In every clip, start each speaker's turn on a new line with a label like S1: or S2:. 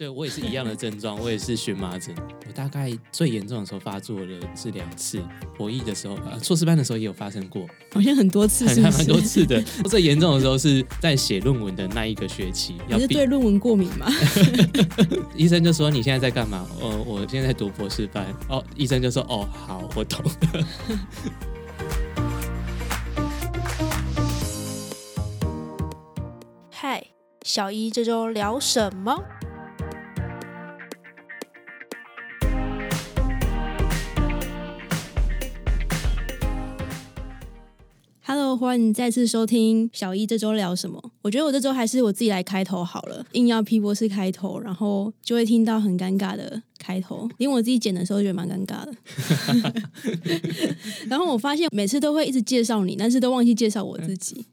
S1: 对我也是一样的症状，我也是荨麻疹。我大概最严重的时候发作了是两次，博弈的时候，呃，硕士班的时候也有发生过，
S2: 好像很多次，是
S1: 还蛮多次的。最严重的时候是在写论文的那一个学期，
S2: 你是对论文过敏吗？
S1: 医生就说你现在在干嘛？哦，我现在在读博士班。哦，医生就说哦，好，我懂了。
S3: 嗨，小一这周聊什么
S2: 欢迎再次收听小一这周聊什么。我觉得我这周还是我自己来开头好了，硬要 P 博士开头，然后就会听到很尴尬的开头，连我自己剪的时候觉得蛮尴尬的。然后我发现每次都会一直介绍你，但是都忘记介绍我自己。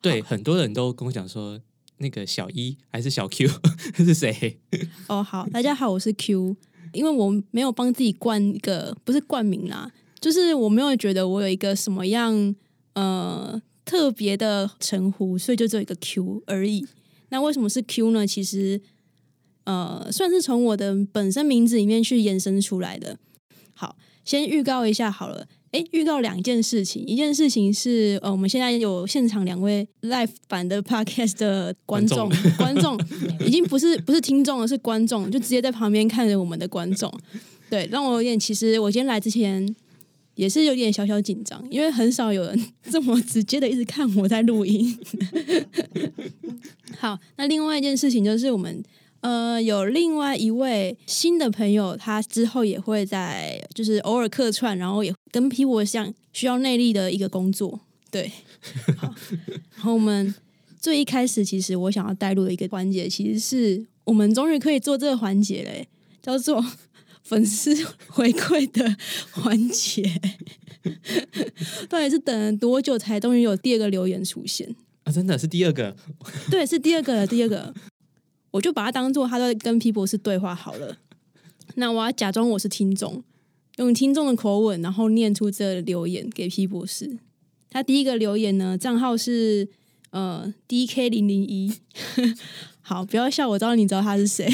S1: 对，很多人都跟我讲说，那个小一还是小 Q 是谁？
S2: 哦，好，大家好，我是 Q，因为我没有帮自己冠一个，不是冠名啦，就是我没有觉得我有一个什么样。呃，特别的称呼，所以就只有一个 Q 而已。那为什么是 Q 呢？其实，呃，算是从我的本身名字里面去延伸出来的。好，先预告一下好了。哎，预告两件事情，一件事情是，呃，我们现在有现场两位 live 版的 podcast 的观众，观众 已经不是不是听众了，是观众，就直接在旁边看着我们的观众。对，让我有点，其实我今天来之前。也是有点小小紧张，因为很少有人 这么直接的一直看我在录音。好，那另外一件事情就是我们呃有另外一位新的朋友，他之后也会在就是偶尔客串，然后也跟 P 我像需要内力的一个工作。对，好，然后我们最一开始其实我想要带入的一个环节，其实是我们终于可以做这个环节嘞，叫做。粉丝回馈的环节，到底是等了多久才终于有第二个留言出现
S1: 啊？真的是第二个，
S2: 对，是第二个，第二个，我就把它当做他在跟皮博士对话好了。那我要假装我是听众，用听众的口吻，然后念出这留言给皮博士。他第一个留言呢，账号是呃 D K 零零一。好，不要笑，我知道你知道他是谁。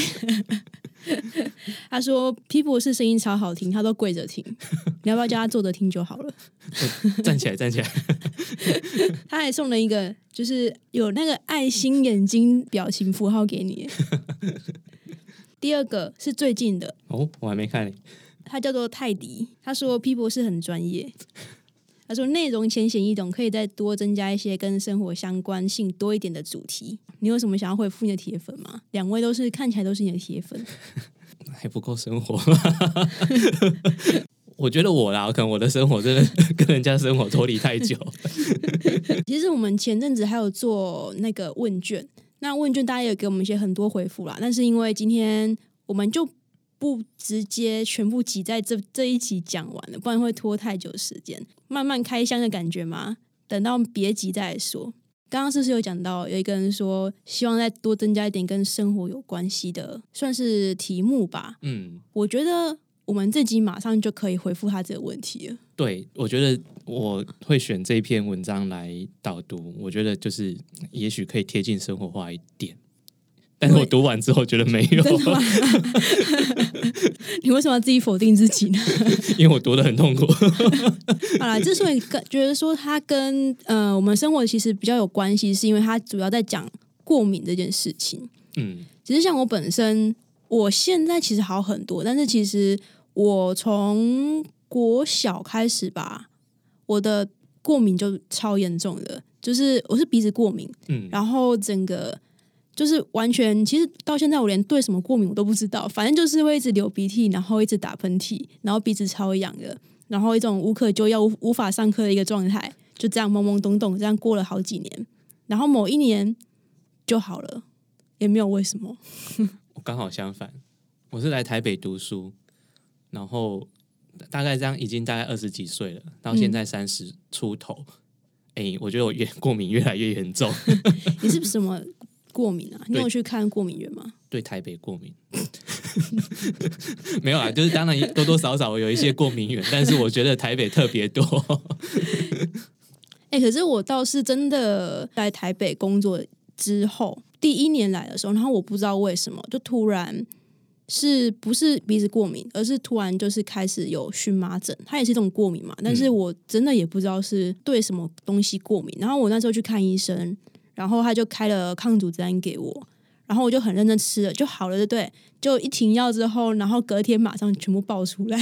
S2: 他说皮博士声音超好听，他都跪着听，你要不要叫他坐着听就好了？
S1: 站起来，站起来。
S2: 他还送了一个，就是有那个爱心眼睛表情符号给你。第二个是最近的
S1: 哦，我还没看。
S2: 他叫做泰迪，他说皮博士很专业。他说内容浅显易懂，可以再多增加一些跟生活相关性多一点的主题。你有什么想要回复你的铁粉吗？两位都是看起来都是你的铁粉，
S1: 还不够生活。我觉得我啦，可能我的生活真的跟人家生活脱离太久。
S2: 其实我们前阵子还有做那个问卷，那问卷大家也给我们一些很多回复啦。但是因为今天我们就。不直接全部挤在这这一集讲完了，不然会拖太久时间。慢慢开箱的感觉吗？等到别急再说。刚刚是不是有讲到，有一个人说希望再多增加一点跟生活有关系的，算是题目吧。嗯，我觉得我们这集马上就可以回复他这个问题了。
S1: 对，我觉得我会选这篇文章来导读，我觉得就是也许可以贴近生活化一点。但是我读完之后觉得没有。
S2: 你为什么要自己否定自己呢？
S1: 因为我读的很痛苦。
S2: 好了，之所以跟觉得说它跟呃我们生活其实比较有关系，是因为它主要在讲过敏这件事情。嗯，其实像我本身，我现在其实好很多，但是其实我从国小开始吧，我的过敏就超严重的，就是我是鼻子过敏，嗯，然后整个。就是完全，其实到现在我连对什么过敏我都不知道，反正就是会一直流鼻涕，然后一直打喷嚏，然后鼻子超痒的，然后一种无可救药、无无法上课的一个状态，就这样懵懵懂懂这样过了好几年，然后某一年就好了，也没有为什么。
S1: 我刚好相反，我是来台北读书，然后大概这样已经大概二十几岁了，到现在三十出头，哎，我觉得我越过敏越来越严重。
S2: 你是什么？过敏啊？你有去看过敏源吗？
S1: 对台北过敏，没有啊，就是当然多多少少有一些过敏源，但是我觉得台北特别多。
S2: 哎，可是我倒是真的在台北工作之后，第一年来的时候，然后我不知道为什么，就突然是不是鼻子过敏，而是突然就是开始有荨麻疹，它也是一种过敏嘛，但是我真的也不知道是对什么东西过敏。然后我那时候去看医生，然后他就开了抗组织胺给我，然后我就很认真吃了，就好了，对不对？就一停药之后，然后隔天马上全部爆出来，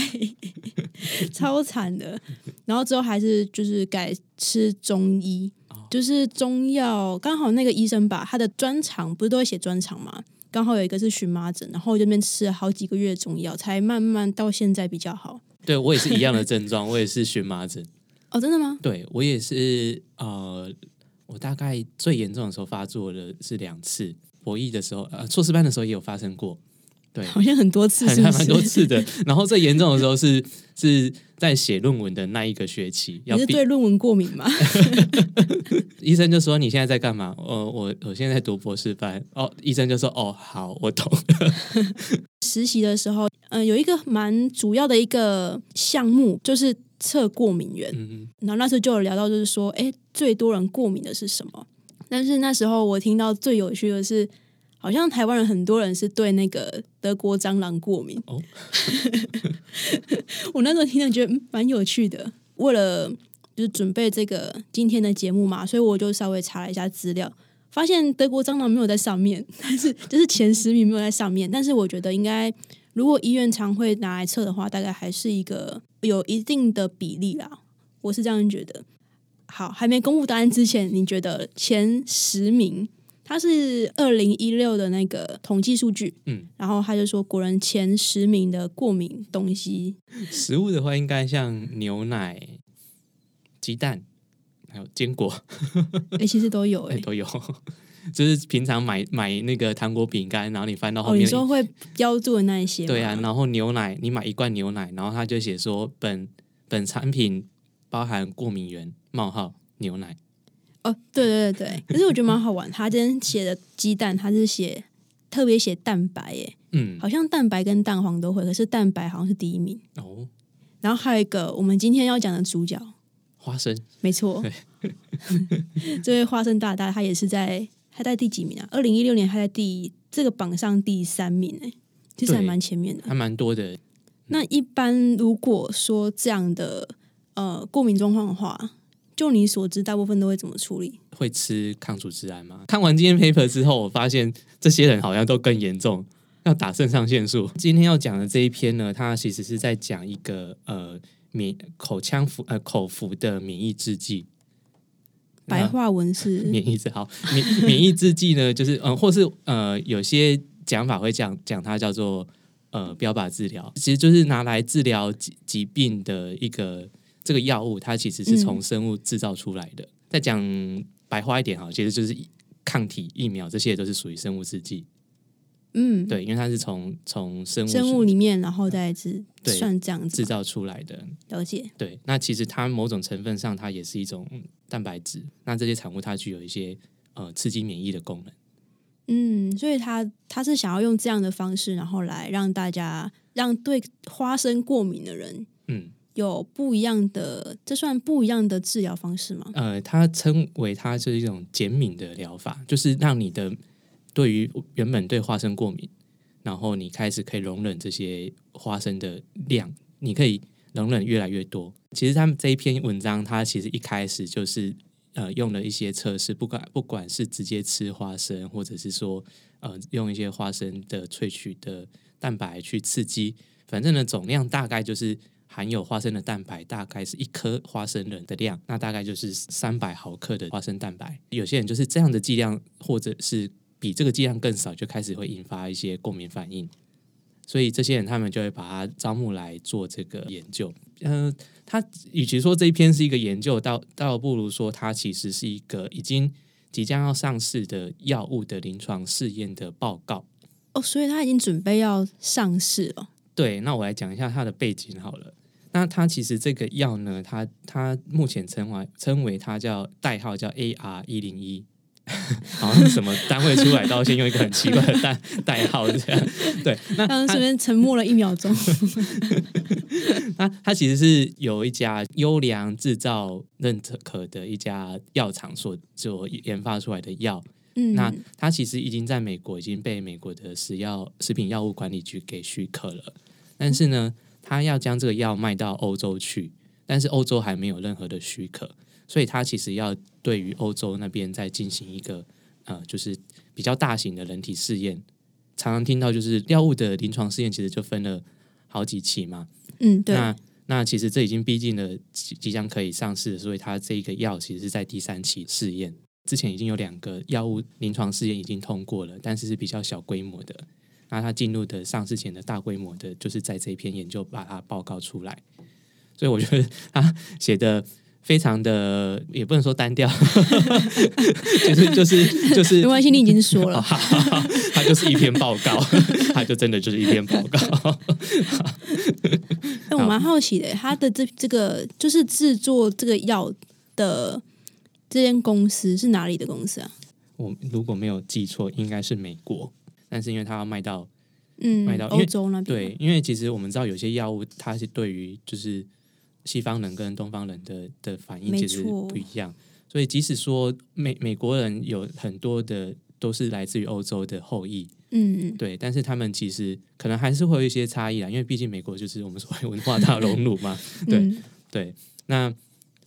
S2: 超惨的。然后之后还是就是改吃中医，就是中药。刚好那个医生把他的专长不是都会写专长嘛，刚好有一个是荨麻疹，然后我这边吃了好几个月的中药，才慢慢到现在比较好。
S1: 对我也是一样的症状，我也是荨麻疹。
S2: 哦，真的吗？
S1: 对我也是，呃，我大概最严重的时候发作的是两次，博弈的时候，呃，硕士班的时候也有发生过。对，
S2: 好像很多次，
S1: 还 蛮多次的。然后最严重的时候是是在写论文的那一个学期，
S2: 你是对论文过敏吗？
S1: 医生就说你现在在干嘛？呃，我我现在在读博士班。哦，医生就说哦，好，我懂。
S2: 实习的时候，嗯，有一个蛮主要的一个项目就是测过敏源。嗯然后那时候就有聊到，就是说，哎，最多人过敏的是什么？但是那时候我听到最有趣的是。好像台湾人很多人是对那个德国蟑螂过敏。哦，我那时候听了觉得蛮有趣的。为了就是准备这个今天的节目嘛，所以我就稍微查了一下资料，发现德国蟑螂没有在上面，但是就是前十名没有在上面。但是我觉得应该，如果医院常会拿来测的话，大概还是一个有一定的比例啦。我是这样觉得。好，还没公布答案之前，你觉得前十名？它是二零一六的那个统计数据，嗯，然后他就说，国人前十名的过敏东西，
S1: 食物的话，应该像牛奶、鸡蛋，还有坚果，
S2: 哎，其实都有，哎，
S1: 都有，就是平常买买那个糖果、饼干，然后你翻到后面，
S2: 你说会标注的那一些，
S1: 对啊，然后牛奶，你买一罐牛奶，然后他就写说，本本产品包含过敏源冒号牛奶。
S2: 哦，对对对对，可是我觉得蛮好玩。他今天写的鸡蛋，他是写特别写蛋白，耶，嗯，好像蛋白跟蛋黄都会，可是蛋白好像是第一名哦。然后还有一个我们今天要讲的主角
S1: 花生，
S2: 没错，这位花生大大他也是在他在第几名啊？二零一六年他在第这个榜上第三名哎，其实还蛮前面的，
S1: 还蛮多的。
S2: 那一般如果说这样的呃过敏状况的话。就你所知，大部分都会怎么处理？
S1: 会吃抗组织胺吗？看完今天 paper 之后，我发现这些人好像都更严重，要打肾上腺素。今天要讲的这一篇呢，它其实是在讲一个呃免口腔服呃口服的免疫制剂。
S2: 白话文是
S1: 免疫制好免免疫制剂呢，就是嗯，或是呃有些讲法会讲讲它叫做呃标靶治疗，其实就是拿来治疗疾疾病的一个。这个药物它其实是从生物制造出来的。再讲白话一点哈，其实就是抗体疫苗这些都是属于生物制剂。嗯，对，因为它是从从生物
S2: 生物里面，然后再制算这样子
S1: 制造出来的。
S2: 了解。
S1: 对，那其实它某种成分上，它也是一种蛋白质。那这些产物它具有一些呃刺激免疫的功能。
S2: 嗯，所以他他是想要用这样的方式，然后来让大家让对花生过敏的人，嗯。有不一样的，这算不一样的治疗方式吗？
S1: 呃，它称为它是一种减敏的疗法，就是让你的对于原本对花生过敏，然后你开始可以容忍这些花生的量，你可以容忍越来越多。其实他们这一篇文章，它其实一开始就是呃用了一些测试，不管不管是直接吃花生，或者是说呃用一些花生的萃取的蛋白去刺激，反正呢总量大概就是。含有花生的蛋白大概是一颗花生仁的量，那大概就是三百毫克的花生蛋白。有些人就是这样的剂量，或者是比这个剂量更少，就开始会引发一些过敏反应。所以这些人他们就会把它招募来做这个研究。嗯，他与其说这一篇是一个研究，倒倒不如说它其实是一个已经即将要上市的药物的临床试验的报告。
S2: 哦，所以他已经准备要上市了。
S1: 对，那我来讲一下它的背景好了。那它其实这个药呢，它它目前称为称为它叫代号叫 A R 一零一，好像什么单位出来，到先用一个很奇怪的代代号这样。对，那
S2: 刚刚这边沉默了一秒钟。
S1: 那它其实是有一家优良制造认可的一家药厂所所研发出来的药。
S2: 嗯，
S1: 那它其实已经在美国已经被美国的食药食品药物管理局给许可了，但是呢，它要将这个药卖到欧洲去，但是欧洲还没有任何的许可，所以他其实要对于欧洲那边再进行一个呃，就是比较大型的人体试验。常常听到就是药物的临床试验，其实就分了好几期嘛。
S2: 嗯，对，
S1: 那那其实这已经逼近了即即将可以上市，所以它这一个药其实是在第三期试验。之前已经有两个药物临床试验已经通过了，但是是比较小规模的。那它进入的上市前的大规模的，就是在这一篇研究把它报告出来。所以我觉得他写的非常的，也不能说单调，就是就是就是
S2: 没关系，你已经说了。
S1: 它就是一篇报告，它就真的就是一篇报告。
S2: 但，我蛮好奇的，他的这这个就是制作这个药的这间公司是哪里的公司啊？
S1: 我如果没有记错，应该是美国，但是因为它要卖到
S2: 嗯
S1: 卖到，
S2: 欧洲那边
S1: 对，因为其实我们知道有些药物它是对于就是西方人跟东方人的的反应其实不一样，所以即使说美美国人有很多的都是来自于欧洲的后裔，
S2: 嗯嗯。
S1: 对，但是他们其实可能还是会有一些差异啦，因为毕竟美国就是我们所谓文化大熔炉嘛，对
S2: 嗯。
S1: 对，那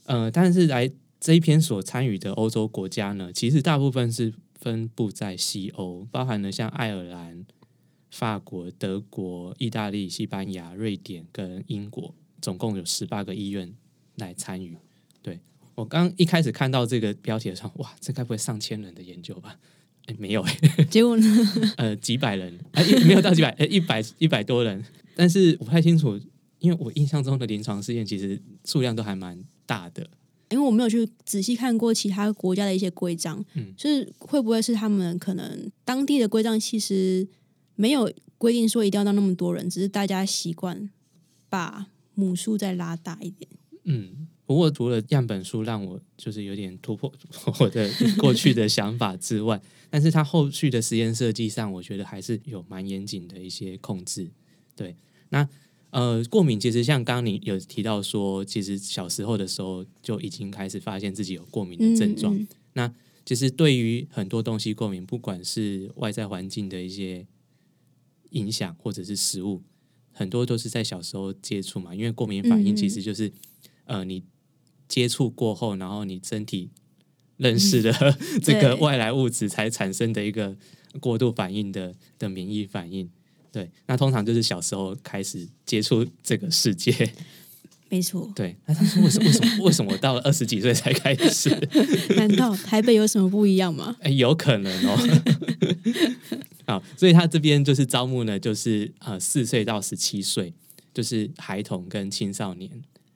S1: 呃，但是来这一篇所参与的欧洲国家呢，其实大部分是分布在西欧，包含了像爱尔兰、法国、德国、意大利、西班牙、瑞典跟英国，总共有十八个医院来参与。对我刚一开始看到这个标题的时候，哇，这该不会上千人的研究吧？哎，没有哎、
S2: 结果呢？
S1: 呃，几百人，哎、一没有到几百，呃，一百一百多人，但是我不太清楚，因为我印象中的临床试验其实数量都还蛮大的，
S2: 因为我没有去仔细看过其他国家的一些规章，
S1: 嗯
S2: 就是会不会是他们可能当地的规章其实没有规定说一定要到那么多人，只是大家习惯把母数再拉大一点。
S1: 嗯。不过除了样本数让我就是有点突破 我的过去的想法之外，但是它后续的实验设计上，我觉得还是有蛮严谨的一些控制。对，那呃，过敏其实像刚刚你有提到说，其实小时候的时候就已经开始发现自己有过敏的症状。
S2: 嗯嗯
S1: 其实对于很多东西过敏，不管是外在环境的一些影响，或者是食物，很多都是在小时候接触嘛。因为过敏反应其实就是、呃，你接触过后，然后你身体认识的、这个外来物质才产生的一个过度反应的的免疫反应。对，那通常就是小时候开始接触这个世界。
S2: 没错。
S1: 对，那他说为什么为什么为什么我到了二十几岁才开始？
S2: 难道台北有什么不一样吗？
S1: 哎，有可能哦。好，所以他这边就是招募呢，就是呃四岁到十七岁，就是孩童跟青少年，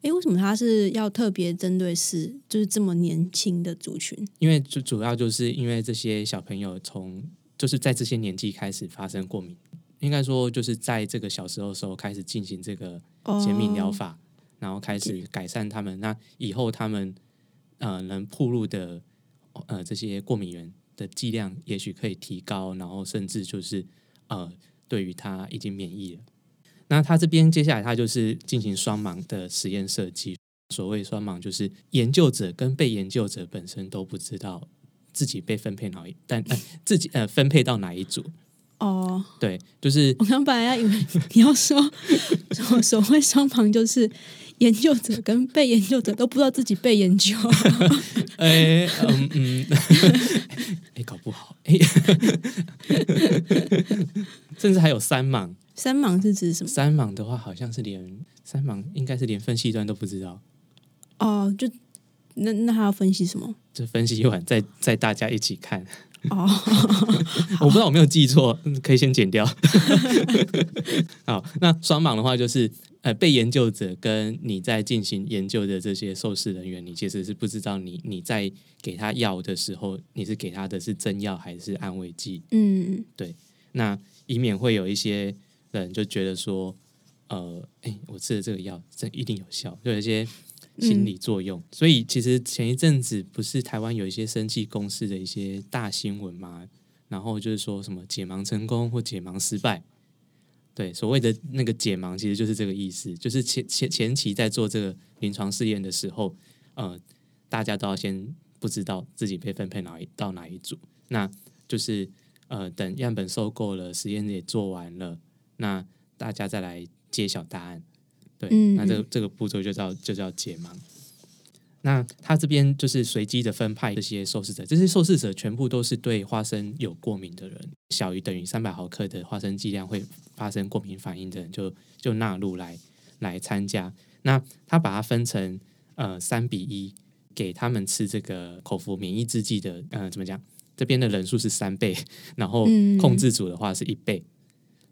S2: 哎，为什么他是要特别针对是就是这么年轻的族群？
S1: 因为主主要就是因为这些小朋友从就是在这些年纪开始发生过敏，应该说就是在这个小时候的时候开始进行这个减敏疗
S2: 哦
S1: 法，然后开始改善他们，那以后他们呃能铺路的呃这些过敏源的剂量也许可以提高，然后甚至就是呃对于他已经免疫了。那他这边接下来他就是进行双盲的实验设计。所谓双盲，就是研究者跟被研究者本身都不知道自己被分配哪一，但呃自己呃分配到哪一组。
S2: 哦，
S1: 对，就是
S2: 我刚本来要以为你要说 所所谓双盲就是研究者 跟被研究者都不知道自己被研究。
S1: 哎，嗯嗯，哎，搞不好，哎，甚至还有三盲。
S2: 三盲是指什么？
S1: 三盲的话，好像是连三盲应该是连分析端都不知道。
S2: 哦，就那那还要分析什么？
S1: 就分析完再再大家一起看。
S2: 哦，
S1: 我不知道我没有记错，嗯可以先剪掉。好，那双盲的话就是，呃，被研究者跟你在进行研究的这些受试人员，你其实是不知道你你在给他药的时候，你是给他的是真药还是安慰剂。
S2: 嗯，对
S1: 那以免会有一些人就觉得说，呃，哎，我吃了这个药这一定有效，就有一些心理作用。所以其实前一阵子不是台湾有一些生技公司的一些大新闻嘛，然后就是说什么解盲成功或解盲失败。对，所谓的那个解盲其实就是这个意思，就是前前前期在做这个临床试验的时候，呃，大家都要先不知道自己被分配哪一到哪一组。那就是呃，等样本收购了，实验也做完了，那大家再来揭晓答案。对，
S2: 嗯
S1: 那这个
S2: 嗯
S1: 这个步骤就叫就叫解盲。那他这边就是随机的分派这些受试者，这些受试者全部都是对花生有过敏的人，小于等于三百毫克的花生剂量会发生过敏反应的人就就纳入来来参加。那他把它分成呃三比一，给他们吃这个口服免疫制剂的，呃怎么讲？这边的人数是三倍，然后
S2: 嗯
S1: 控制组的话是一倍。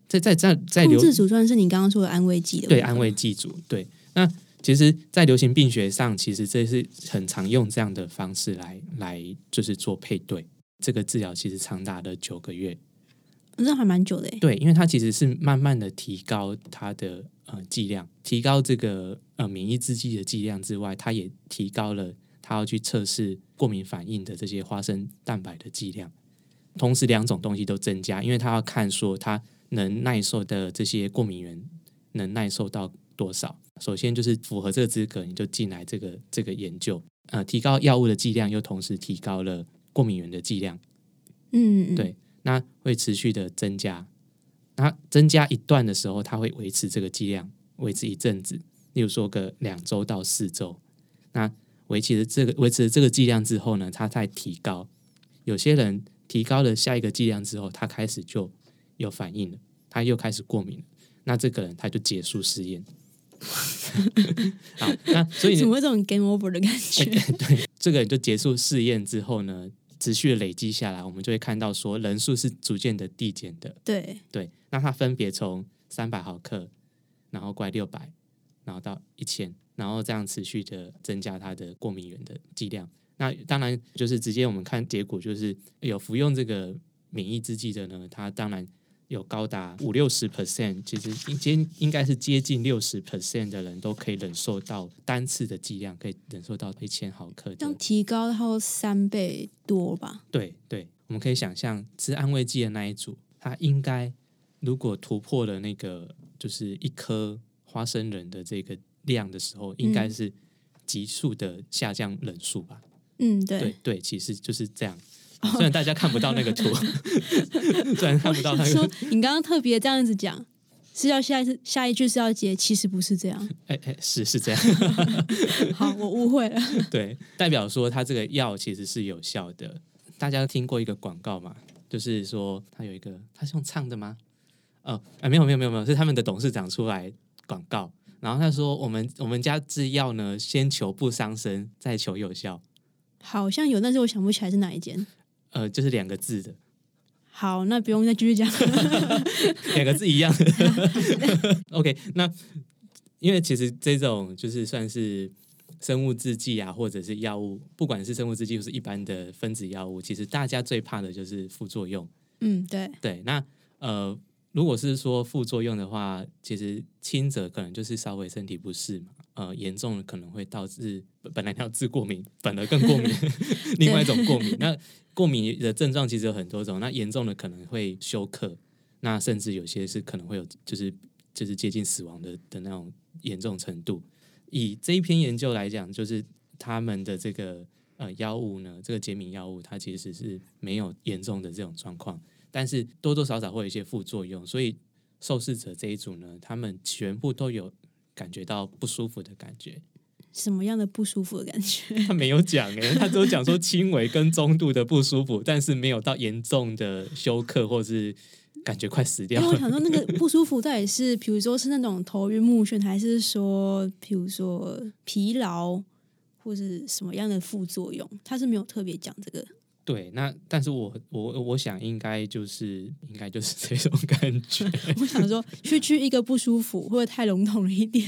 S1: 在在在在流
S2: 控制组算是你刚刚说的安慰剂的
S1: 对安慰剂组，对。那其实，在流行病学上，其实这是很常用这样的方式来来就是做配对。这个治疗其实长达了九个月，
S2: 这还蛮久的诶。
S1: 对，因为它其实是慢慢的提高它的呃剂量，提高这个呃免疫制剂的剂量之外，它也提高了它要去测试过敏反应的这些花生蛋白的剂量。同时，两种东西都增加，因为它要看说它能耐受的这些过敏源能耐受到多少。首先就是符合这个资格，你就进来这个这个研究，呃，提高药物的剂量，又同时提高了过敏原的剂量。
S2: 嗯，嗯，
S1: 对，那会持续的增加。那增加一段的时候，它会维持这个剂量，维持一阵子，例如说个两周到四周。那维持了这个维持了这个剂量之后呢，它再提高。有些人提高了下一个剂量之后，他开始就有反应了，他又开始过敏了。那这个人他就结束试验。好，那所以
S2: 怎么会有这种 game over 的感觉？
S1: 对，这个就结束试验之后呢，持续累积下来，我们就会看到说人数是逐渐的递减的。
S2: 对，
S1: 对，那它分别从三百毫克，然后过来六百，然后到一千，然后这样持续的增加它的过敏源的剂量。那当然就是直接我们看结果，就是有服用这个免疫制剂的呢，它当然有高达五六十 percent，其实应接应该是接近六十 percent 的人都可以忍受到单次的剂量，可以忍受到一千毫克的
S2: 这样提高到三倍多吧？
S1: 对对，我们可以想象吃安慰剂的那一组，他应该如果突破了那个就是一颗花生仁的这个量的时候，应该
S2: 嗯
S1: 是急速的下降人数吧？
S2: 嗯，对，
S1: 对对，其实就是这样。虽然大家看不到那个图，虽然看不到那
S2: 说，你刚刚特别这样子讲，是要下一次下一句是要接，其实不是这样。
S1: 哎哎，是是这样，
S2: 好，我误会了。
S1: 对，代表说它这个药其实是有效的。大家听过一个广告嘛？就是说他有一个，他是用唱的吗？哦，啊，没有没有没有没有，是他们的董事长出来广告，然后他说我们我们家制药呢，先求不伤身，再求有效，
S2: 好像有，但是我想不起来是哪一间。
S1: 呃，就是两个字的，
S2: 好，那不用再继续讲。
S1: 两个字一样。OK，那因为其实这种就是算是生物制剂啊，或者是药物，不管是生物制剂或是一般的分子药物，其实大家最怕的就是副作用。
S2: 嗯，对，
S1: 对，那呃，如果是说副作用的话，其实轻者可能就是稍微身体不适嘛，呃，严重的可能会导致本本来要治过敏，反而更过敏，另外一种过敏。那过敏的症状其实有很多种，那严重的可能会休克，那甚至有些是可能会有就是就是接近死亡的的那种严重程度。以这一篇研究来讲，就是他们的这个呃药物呢，这个解敏药物，它其实是没有严重的这种状况。但是多多少少会有一些副作用，所以受试者这一组呢，他们全部都有感觉到不舒服的感觉。
S2: 什么样的不舒服的感觉？
S1: 他没有讲诶、他只有讲说轻微跟中度的不舒服，但是没有到严重的休克或是感觉快死掉了。
S2: 为我想说，那个不舒服到底是，比如说是那种头晕目眩，还是说，比如说疲劳，或是什么样的副作用？他是没有特别讲这个。
S1: 对，那但是我我我想应该就是应该就是这种感觉。
S2: 我想说，区区一个不舒服，会不会太笼统了一点？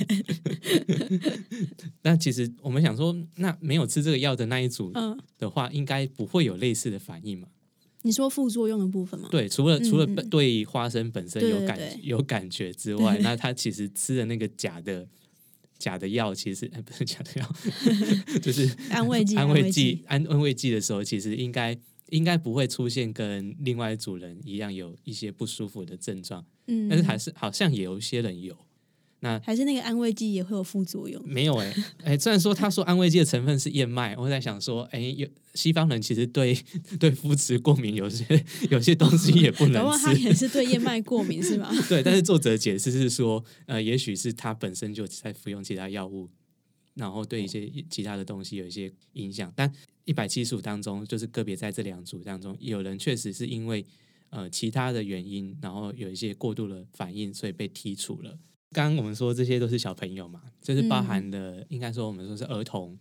S1: 那其实我们想说，那没有吃这个药的那一组
S2: 嗯，
S1: 的话，应该不会有类似的反应嘛？
S2: 你说副作用的部分吗？
S1: 对，除了除了对花生本身有感有感觉之外，
S2: 对
S1: 那他其实吃的那个假的假的药，其实哎 不是假的药，就是
S2: 安慰剂，
S1: 安
S2: 慰
S1: 慰剂安安慰剂的时候，其实应该应该不会出现跟另外一组人一样有一些不舒服的症状，
S2: 嗯，
S1: 但是还是好像也有一些人有。那
S2: 还是那个安慰剂也会有副作用？
S1: 没有哎、哎、虽然说他说安慰剂的成分是燕麦，我在想说，哎、有西方人其实对 对肤质过敏，有些 有些东西也不能吃。
S2: 也是对燕麦过敏是吗？
S1: 对，但是作者解释是说，呃，也许是他本身就在服用其他药物，然后对一些其他的东西有一些影响。但一百七十五当中，就是个别在这两组当中，有人确实是因为呃其他的原因，然后有一些过度的反应，所以被剔除了。刚刚我们说这些都是小朋友嘛，就是包含了、应该说我们说是儿童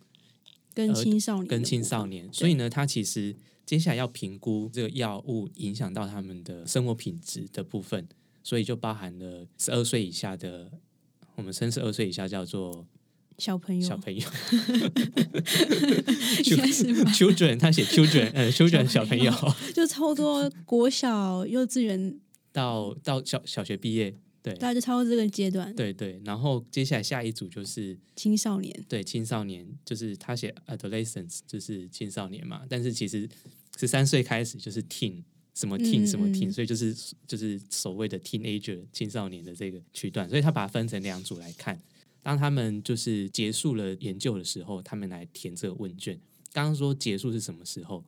S2: 跟青少年
S1: 跟青少年，所以呢，他其实接下来要评估这个药物影响到他们的生活品质的部分，所以就包含了十二岁以下的，我们称十二岁以下叫做
S2: 小朋友。
S1: 小朋友？children，他写 children，呃，children 小
S2: 朋友。就差不多国小、幼稚园，
S1: 到到小小学毕业，对
S2: 大概就差不多这个阶段。
S1: 对对，然后接下来下一组就是
S2: 青少年，
S1: 对青少年，就是他写 adolescence，就是青少年嘛，但是其实十三岁开始就是 teen，什么 teen、
S2: 嗯
S1: 什么 teen，、
S2: 嗯
S1: 所以就是就是所谓的 teenager 青少年的这个区段，所以他把它分成两组来看。当他们就是结束了研究的时候，他们来填这个问卷。刚刚说结束是什么时候？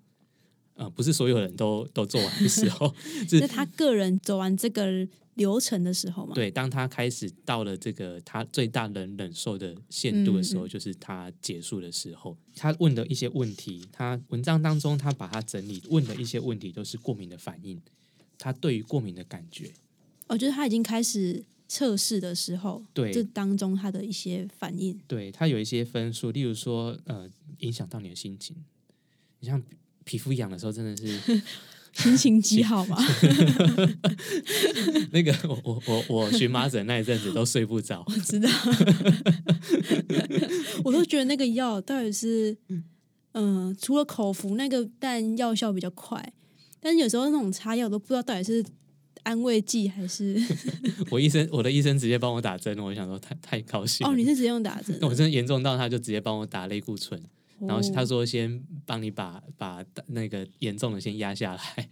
S1: 呃，不是所有人都都做完的时候，是
S2: 是他个人走完这个流程的时候嘛？
S1: 对，当他开始到了这个他最大能忍受的限度的时候，
S2: 嗯嗯
S1: 就是他结束的时候。他问的一些问题，他文章当中他把它整理问的一些问题都是过敏的反应，他对于过敏的感觉。
S2: 我觉得他已经开始测试的时候，
S1: 对
S2: 这当中他的一些反应。
S1: 对他有一些分数，例如说，呃，影响到你的心情。你像皮皮肤痒的时候，真的是
S2: 心情极好吧？
S1: 那个我我我我荨麻疹那一阵子都睡不着。
S2: 我知道，我都觉得那个药到底是，嗯、除了口服那个，但药效比较快，但是有时候那种擦药我都不知道到底是安慰剂还是
S1: 我医生我的医生直接帮我打针，我想说太太高兴。
S2: 哦，你是直接用打针
S1: 我真的严重到他就直接帮我打类固醇。然后他
S2: 哦
S1: 说先帮你把把那个严重的先压下来。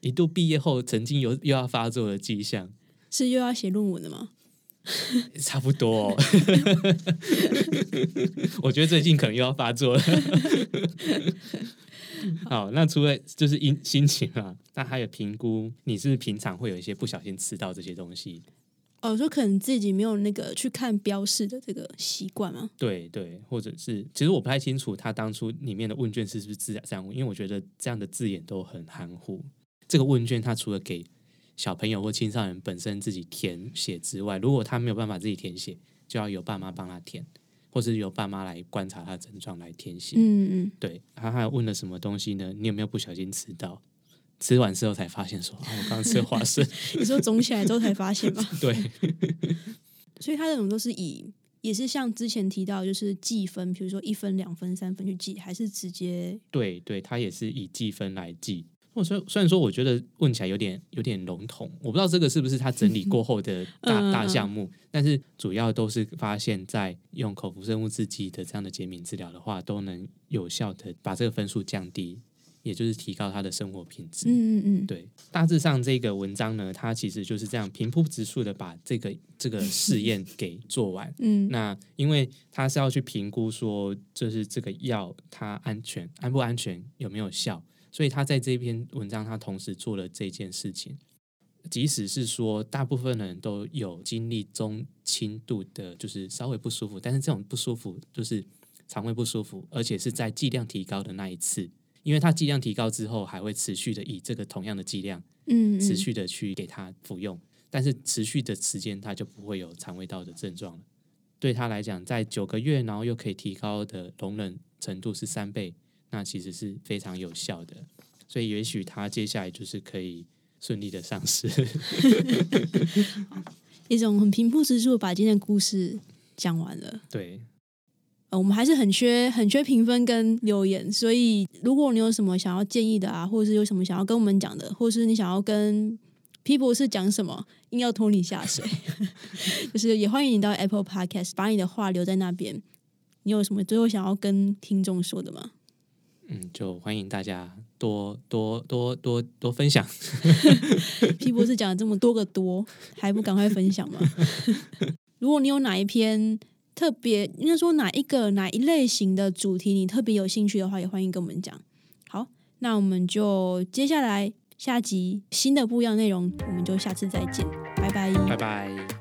S1: 一度毕业后，曾经有又要发作的迹象，
S2: 是又要写论文的吗？
S1: 差不多、哦。我觉得最近可能又要发作了。好，那除了就是因心情啊，那还有评估你是不是平常会有一些不小心吃到这些东西。
S2: 哦，就可能自己没有那个去看标示的这个习惯吗？
S1: 对对，或者是其实我不太清楚他当初里面的问卷是不是自然这样，因为我觉得这样的字眼都很含糊。这个问卷它除了给小朋友或青少年本身自己填写之外，如果他没有办法自己填写，就要由爸妈帮他填，或是由爸妈来观察他的症状来填写。
S2: 嗯嗯，
S1: 对，他还问了什么东西呢？你有没有不小心吃到？吃完之后才发现说啊，我刚刚吃了花生。
S2: 你说肿起来之后才发现吗？
S1: 对
S2: 所以它这种都是以也是像之前提到，就是计分，比如说一分、两分、三分去计，还是直接
S1: 对对，他也是以计分来计。我虽虽然说，我觉得问起来有点有点笼统，我不知道这个是不是他整理过后的大大项目，但是主要都是发现，在用口服生物制剂的这样的减敏治疗的话，都能有效的把这个分数降低，也就是提高他的生活品质。
S2: 嗯嗯嗯，
S1: 对，大致上这个文章呢，它其实就是这样平铺直述的把这个这个试验 给做完。
S2: 嗯
S1: 那因为他是要去评估说，就是这个药它安全安不安全，有没有效，所以他在这篇文章他同时做了这件事情。即使是说大部分人都有经历中轻度的，就是稍微不舒服，但是这种不舒服就是肠胃不舒服，而且是在剂量提高的那一次，因为它剂量提高之后，还会持续的以这个同样的剂量
S2: 嗯，
S1: 持续的去给他服用，但是持续的时间他就不会有肠胃道的症状了。对他来讲，在九个月，然后又可以提高的容忍程度是三倍，那其实是非常有效的。所以也许他接下来就是可以顺利的上市。
S2: 一种很平铺直述把今天的故事讲完了。
S1: 对，
S2: 呃，我们还是很缺很缺评分跟留言，所以如果你有什么想要建议的啊，或者是有什么想要跟我们讲的，或者是你想要跟 P 博士讲什么，硬要拖你下水，就是也欢迎你到 Apple Podcast 把你的话留在那边。你有什么最后想要跟听众说的吗？
S1: 嗯，就欢迎大家多多多多多分享。
S2: 士讲了这么多个多，还不赶快分享吗？如果你有哪一篇特别，应该说哪一个哪一类型的主题你特别有兴趣的话，也欢迎跟我们讲。好，那我们就接下来下集新的不一样内容，我们就下次再见，拜拜。
S1: 拜拜。